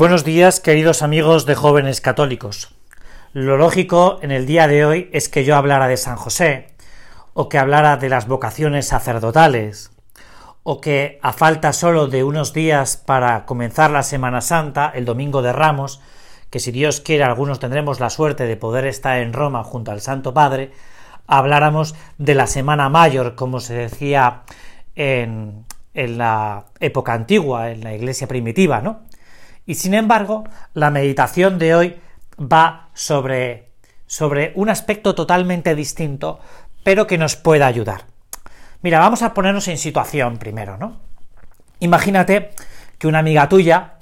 Buenos días, queridos amigos de jóvenes católicos. Lo lógico en el día de hoy es que yo hablara de San José, o que hablara de las vocaciones sacerdotales, o que a falta solo de unos días para comenzar la Semana Santa, el Domingo de Ramos, que si Dios quiere algunos tendremos la suerte de poder estar en Roma junto al Santo Padre, habláramos de la Semana Mayor, como se decía en, en la época antigua, en la iglesia primitiva, ¿no? Y sin embargo, la meditación de hoy va sobre, sobre un aspecto totalmente distinto, pero que nos pueda ayudar. Mira, vamos a ponernos en situación primero, ¿no? Imagínate que una amiga tuya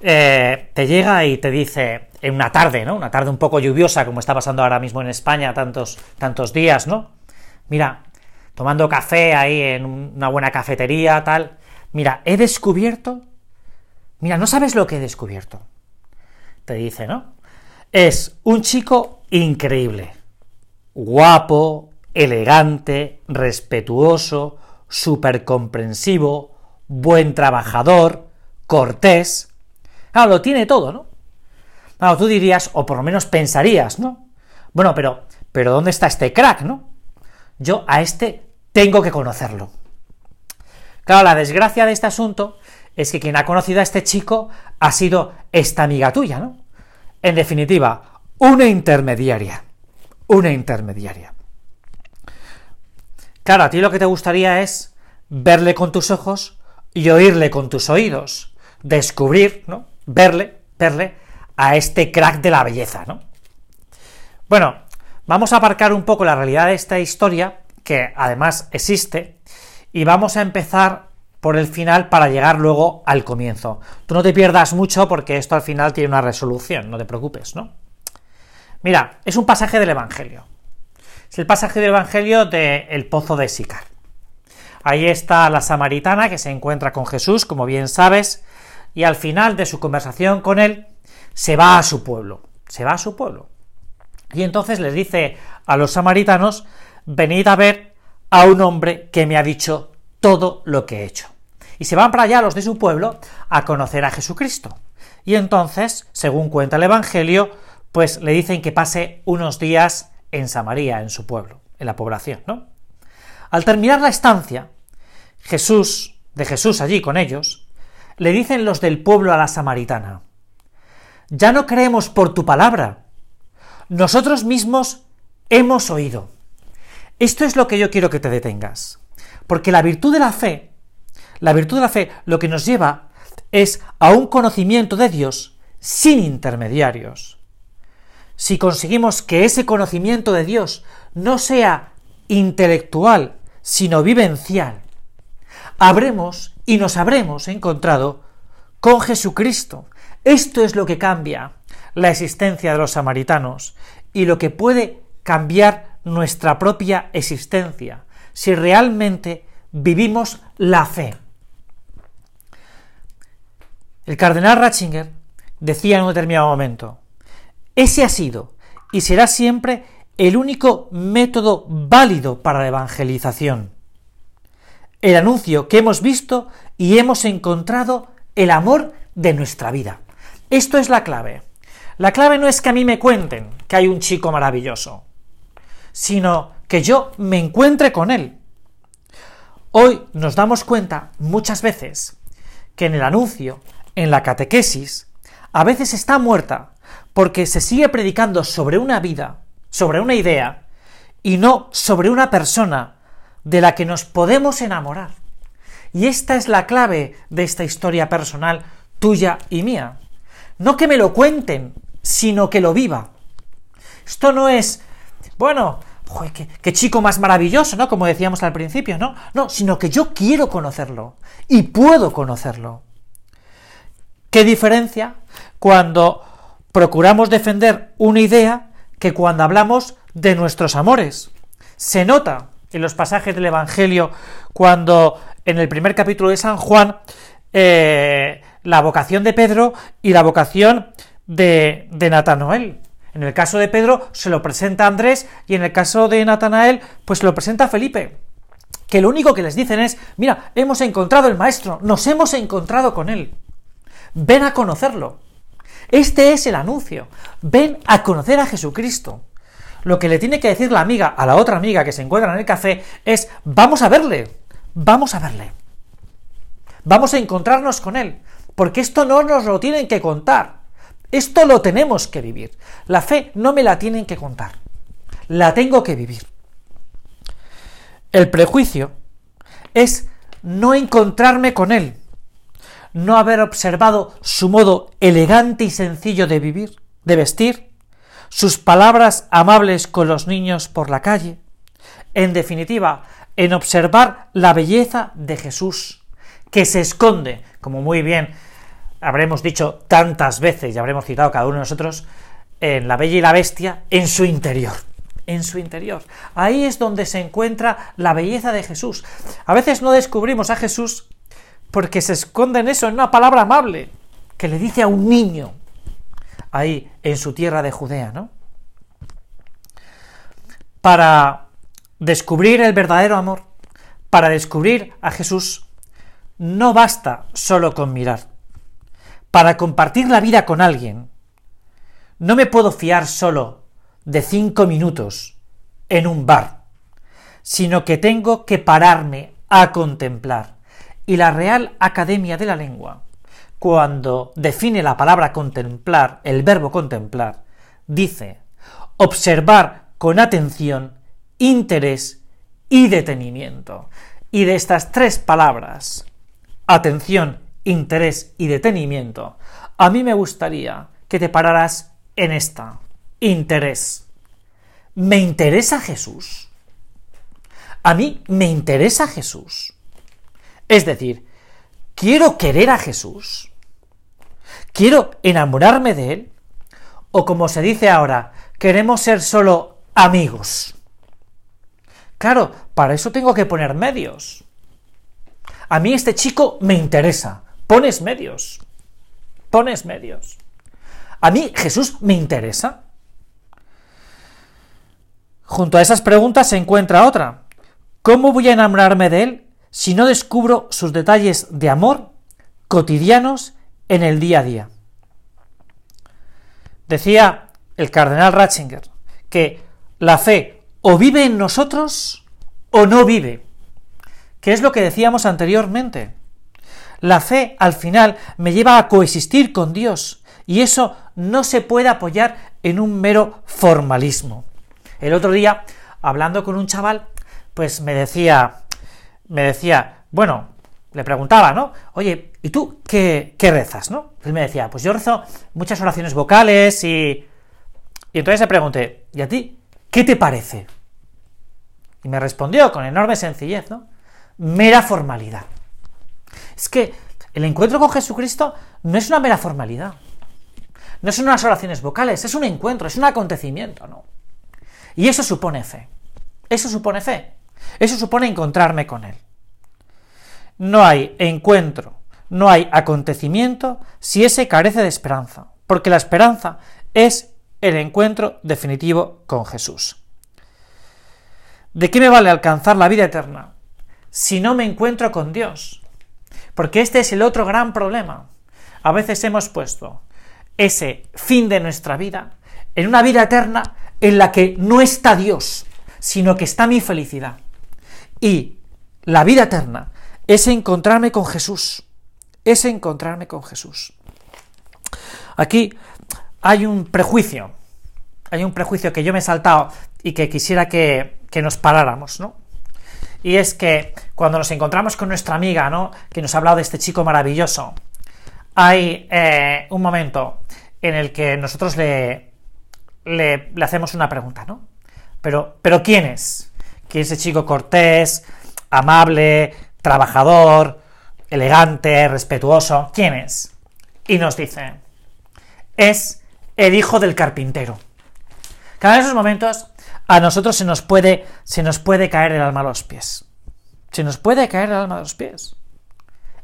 eh, te llega y te dice en una tarde, ¿no? Una tarde un poco lluviosa, como está pasando ahora mismo en España tantos, tantos días, ¿no? Mira, tomando café ahí en una buena cafetería, tal. Mira, he descubierto. Mira, no sabes lo que he descubierto. Te dice, ¿no? Es un chico increíble. Guapo, elegante, respetuoso, súper comprensivo, buen trabajador, cortés. Claro, lo tiene todo, ¿no? Claro, tú dirías, o por lo menos pensarías, ¿no? Bueno, pero, pero ¿dónde está este crack, no? Yo a este tengo que conocerlo. Claro, la desgracia de este asunto es que quien ha conocido a este chico ha sido esta amiga tuya, ¿no? En definitiva, una intermediaria. Una intermediaria. Claro, a ti lo que te gustaría es verle con tus ojos y oírle con tus oídos, descubrir, ¿no? Verle, verle a este crack de la belleza, ¿no? Bueno, vamos a aparcar un poco la realidad de esta historia, que además existe, y vamos a empezar por el final para llegar luego al comienzo. Tú no te pierdas mucho porque esto al final tiene una resolución, no te preocupes, ¿no? Mira, es un pasaje del Evangelio. Es el pasaje del Evangelio del el pozo de Sicar. Ahí está la samaritana que se encuentra con Jesús, como bien sabes, y al final de su conversación con él, se va a su pueblo, se va a su pueblo. Y entonces les dice a los samaritanos, venid a ver a un hombre que me ha dicho todo lo que he hecho. Y se van para allá los de su pueblo a conocer a Jesucristo. Y entonces, según cuenta el Evangelio, pues le dicen que pase unos días en Samaria, en su pueblo, en la población, ¿no? Al terminar la estancia, Jesús, de Jesús allí con ellos, le dicen los del pueblo a la samaritana, ya no creemos por tu palabra, nosotros mismos hemos oído. Esto es lo que yo quiero que te detengas, porque la virtud de la fe, la virtud de la fe lo que nos lleva es a un conocimiento de Dios sin intermediarios si conseguimos que ese conocimiento de Dios no sea intelectual, sino vivencial, habremos y nos habremos encontrado con Jesucristo. Esto es lo que cambia la existencia de los samaritanos y lo que puede cambiar nuestra propia existencia si realmente vivimos la fe. El cardenal Ratzinger decía en un determinado momento, ese ha sido y será siempre el único método válido para la evangelización. El anuncio que hemos visto y hemos encontrado el amor de nuestra vida. Esto es la clave. La clave no es que a mí me cuenten que hay un chico maravilloso, sino que yo me encuentre con él. Hoy nos damos cuenta muchas veces que en el anuncio, en la catequesis, a veces está muerta porque se sigue predicando sobre una vida, sobre una idea, y no sobre una persona de la que nos podemos enamorar. Y esta es la clave de esta historia personal tuya y mía. No que me lo cuenten, sino que lo viva. Esto no es, bueno, qué, qué, chico más maravilloso, ¿no? Como decíamos al principio, ¿no? No, sino que yo quiero conocerlo y puedo conocerlo. ¿Qué diferencia cuando procuramos defender una idea que cuando hablamos de nuestros amores. Se nota en los pasajes del Evangelio cuando en el primer capítulo de San Juan eh, la vocación de Pedro y la vocación de, de Natanael. En el caso de Pedro se lo presenta Andrés y en el caso de Natanael pues lo presenta Felipe. Que lo único que les dicen es, mira, hemos encontrado el maestro, nos hemos encontrado con él. Ven a conocerlo. Este es el anuncio. Ven a conocer a Jesucristo. Lo que le tiene que decir la amiga a la otra amiga que se encuentra en el café es, vamos a verle, vamos a verle. Vamos a encontrarnos con él, porque esto no nos lo tienen que contar. Esto lo tenemos que vivir. La fe no me la tienen que contar. La tengo que vivir. El prejuicio es no encontrarme con él, no haber observado su modo elegante y sencillo de vivir, de vestir, sus palabras amables con los niños por la calle, en definitiva, en observar la belleza de Jesús, que se esconde, como muy bien habremos dicho tantas veces y habremos citado cada uno de nosotros, en la bella y la bestia, en su interior. En su interior. Ahí es donde se encuentra la belleza de Jesús. A veces no descubrimos a Jesús porque se esconde en eso, en una palabra amable, que le dice a un niño, ahí en su tierra de Judea, ¿no? Para descubrir el verdadero amor, para descubrir a Jesús, no basta solo con mirar. Para compartir la vida con alguien, no me puedo fiar solo de cinco minutos en un bar, sino que tengo que pararme a contemplar. Y la Real Academia de la Lengua, cuando define la palabra contemplar, el verbo contemplar, dice observar con atención, interés y detenimiento. Y de estas tres palabras, atención, interés y detenimiento, a mí me gustaría que te pararas en esta. Interés. ¿Me interesa Jesús? A mí me interesa Jesús. Es decir, quiero querer a Jesús. Quiero enamorarme de Él. O como se dice ahora, queremos ser solo amigos. Claro, para eso tengo que poner medios. A mí este chico me interesa. Pones medios. Pones medios. A mí Jesús me interesa. Junto a esas preguntas se encuentra otra. ¿Cómo voy a enamorarme de Él si no descubro sus detalles de amor cotidianos en el día a día? Decía el cardenal Ratzinger que la fe o vive en nosotros o no vive. ¿Qué es lo que decíamos anteriormente? La fe al final me lleva a coexistir con Dios y eso no se puede apoyar en un mero formalismo. El otro día, hablando con un chaval, pues me decía, me decía, bueno, le preguntaba, ¿no? Oye, ¿y tú qué, qué rezas, no? Él me decía, pues yo rezo muchas oraciones vocales y... Y entonces le pregunté, ¿y a ti qué te parece? Y me respondió con enorme sencillez, ¿no? Mera formalidad. Es que el encuentro con Jesucristo no es una mera formalidad. No son unas oraciones vocales, es un encuentro, es un acontecimiento, ¿no? Y eso supone fe. Eso supone fe. Eso supone encontrarme con Él. No hay encuentro, no hay acontecimiento si ese carece de esperanza, porque la esperanza es el encuentro definitivo con Jesús. ¿De qué me vale alcanzar la vida eterna si no me encuentro con Dios? Porque este es el otro gran problema. A veces hemos puesto ese fin de nuestra vida en una vida eterna en la que no está Dios, sino que está mi felicidad. Y la vida eterna es encontrarme con Jesús, es encontrarme con Jesús. Aquí hay un prejuicio, hay un prejuicio que yo me he saltado y que quisiera que, que nos paráramos, ¿no? Y es que cuando nos encontramos con nuestra amiga, ¿no? Que nos ha hablado de este chico maravilloso, hay eh, un momento en el que nosotros le, le, hacemos una pregunta, ¿no? Pero, pero ¿quién es? ¿Quién es ese chico cortés, amable, trabajador, elegante, respetuoso? ¿Quién es? Y nos dice, es el hijo del carpintero. Cada en esos momentos a nosotros se nos puede, se nos puede caer el alma a los pies. Se nos puede caer el alma a los pies.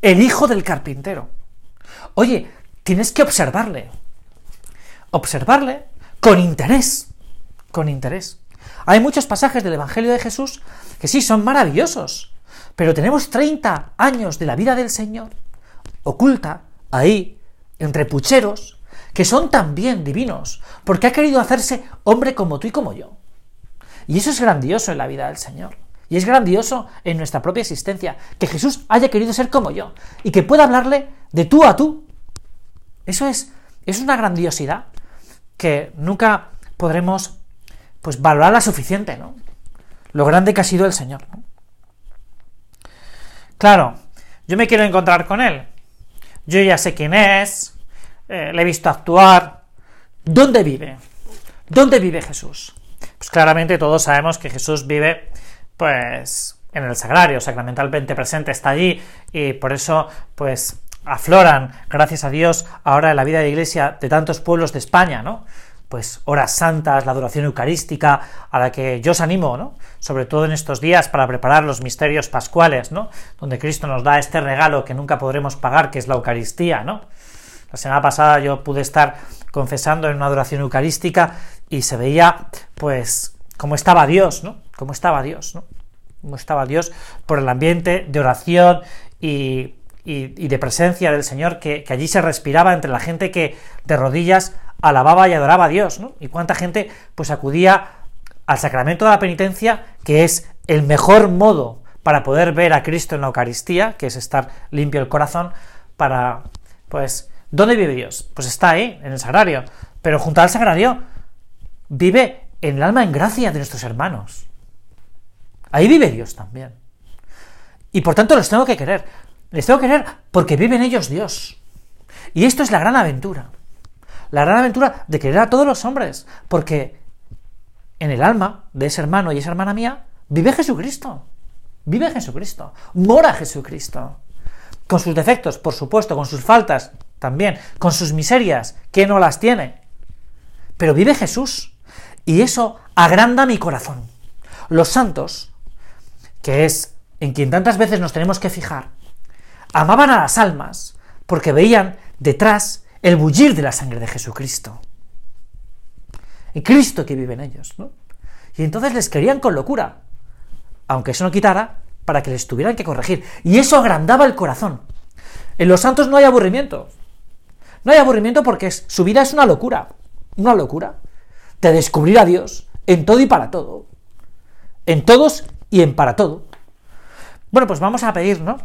El hijo del carpintero. Oye, tienes que observarle. Observarle con interés. Con interés. Hay muchos pasajes del Evangelio de Jesús que sí son maravillosos, pero tenemos 30 años de la vida del Señor oculta ahí, entre pucheros, que son también divinos, porque ha querido hacerse hombre como tú y como yo. Y eso es grandioso en la vida del Señor. Y es grandioso en nuestra propia existencia, que Jesús haya querido ser como yo y que pueda hablarle de tú a tú. Eso es, es una grandiosidad que nunca podremos pues valorarla suficiente, ¿no? Lo grande que ha sido el Señor. Claro, yo me quiero encontrar con Él. Yo ya sé quién es, eh, le he visto actuar. ¿Dónde vive? ¿Dónde vive Jesús? Pues claramente todos sabemos que Jesús vive pues en el sagrario, sacramentalmente presente, está allí y por eso pues afloran, gracias a Dios, ahora en la vida de iglesia de tantos pueblos de España, ¿no? Pues horas santas, la adoración eucarística, a la que yo os animo, ¿no? Sobre todo en estos días para preparar los misterios pascuales, ¿no? Donde Cristo nos da este regalo que nunca podremos pagar, que es la Eucaristía, ¿no? La semana pasada yo pude estar confesando en una adoración eucarística y se veía, pues, cómo estaba Dios, ¿no? Cómo estaba Dios, ¿no? Cómo estaba Dios por el ambiente de oración y, de presencia del Señor que, allí se respiraba entre la gente que de rodillas alababa y adoraba a Dios, ¿no? Y cuánta gente, pues, acudía al sacramento de la penitencia, que es el mejor modo para poder ver a Cristo en la Eucaristía, que es estar limpio el corazón, para, pues, ¿dónde vive Dios? Pues está ahí, en el sagrario. Pero junto al sagrario vive en el alma en gracia de nuestros hermanos. Ahí vive Dios también. Y por tanto los tengo que querer. Les tengo que querer porque vive en ellos Dios. Y esto es la gran aventura. La gran aventura de querer a todos los hombres. Porque en el alma de ese hermano y esa hermana mía vive Jesucristo. Vive Jesucristo. Mora Jesucristo. Con sus defectos, por supuesto, con sus faltas también, con sus miserias, que no las tiene. Pero vive Jesús. Y eso agranda mi corazón. Los santos, que es en quien tantas veces nos tenemos que fijar, amaban a las almas porque veían detrás el bullir de la sangre de Jesucristo. El Cristo que vive en ellos, ¿no? Y entonces les querían con locura, aunque eso no quitara para que les tuvieran que corregir. Y eso agrandaba el corazón. En los santos no hay aburrimiento. No hay aburrimiento porque su vida es una locura. Una locura de descubrir a Dios en todo y para todo. En todos y en para todo. Bueno, pues vamos a pedir, ¿no?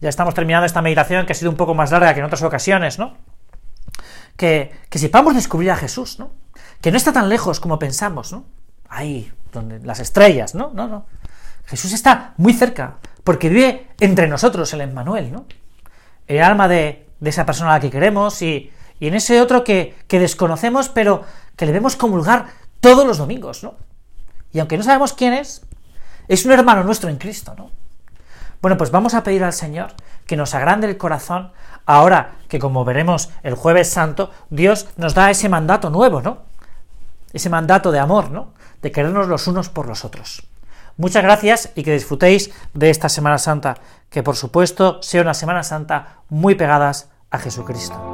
Ya estamos terminando esta meditación que ha sido un poco más larga que en otras ocasiones, ¿no? Que, sepamos descubrir a Jesús, ¿no? Que no está tan lejos como pensamos, ¿no? Ahí, donde las estrellas, ¿no? No, no. Jesús está muy cerca, porque vive entre nosotros el Emmanuel, ¿no? El alma de, esa persona a la que queremos y, y en ese otro que, que desconocemos, pero que le vemos comulgar todos los domingos, ¿no? Y aunque no sabemos quién es, es un hermano nuestro en Cristo, ¿no? Bueno, pues vamos a pedir al Señor que nos agrande el corazón ahora que, como veremos el jueves santo, Dios nos da ese mandato nuevo, ¿no? Ese mandato de amor, ¿no? De querernos los unos por los otros. Muchas gracias y que disfrutéis de esta Semana Santa, que por supuesto sea una Semana Santa muy pegadas a Jesucristo.